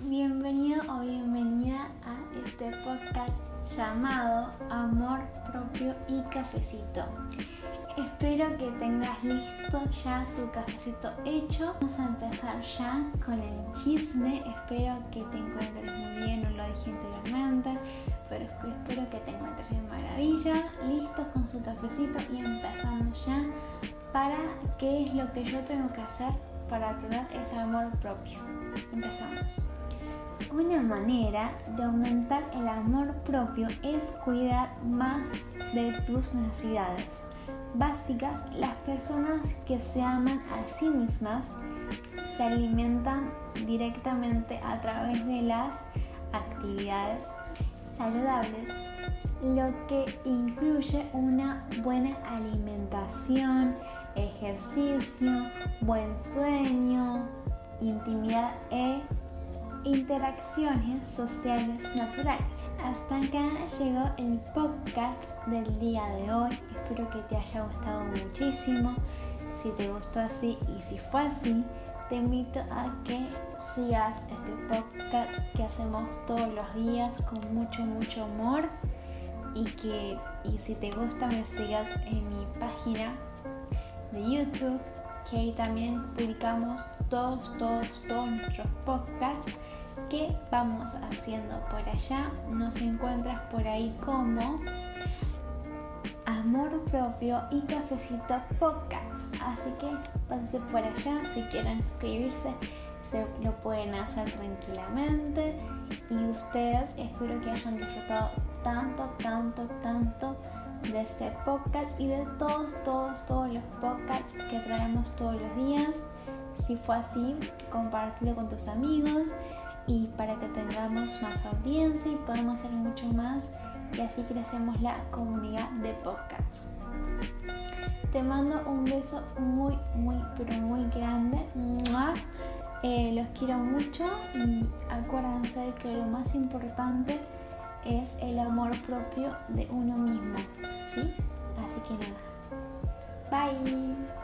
Bienvenido o bienvenida a este podcast llamado Amor Propio y Cafecito. Espero que tengas listo ya tu cafecito hecho. Vamos a empezar ya con el chisme. Espero que te encuentres muy bien, no lo dije anteriormente, pero espero que te encuentres de maravilla. Listos con su cafecito y empezamos ya para qué es lo que yo tengo que hacer para tener ese amor propio. Empezamos. Una manera de aumentar el amor propio es cuidar más de tus necesidades básicas. Las personas que se aman a sí mismas se alimentan directamente a través de las actividades saludables, lo que incluye una buena alimentación, ejercicio, buen sueño, intimidad e interacciones sociales naturales. Hasta acá llegó el podcast del día de hoy. Espero que te haya gustado muchísimo. Si te gustó así y si fue así, te invito a que sigas este podcast que hacemos todos los días con mucho, mucho amor. Y que y si te gusta me sigas en mi página de YouTube, que ahí también publicamos todos, todos, todos nuestros podcasts que vamos haciendo por allá. Nos encuentras por ahí como Amor Propio y Cafecito Podcast. Así que pásense por allá si quieren suscribirse. Se lo pueden hacer tranquilamente y ustedes espero que hayan disfrutado tanto, tanto, tanto de este podcast y de todos, todos, todos los podcasts que traemos todos los días. Si fue así, compártelo con tus amigos y para que tengamos más audiencia y podamos hacer mucho más y así crecemos la comunidad de podcasts. Te mando un beso muy, muy, pero muy grande. Eh, los quiero mucho y acuérdense que lo más importante el amor propio de uno mismo. ¿Sí? Así que nada. Bye.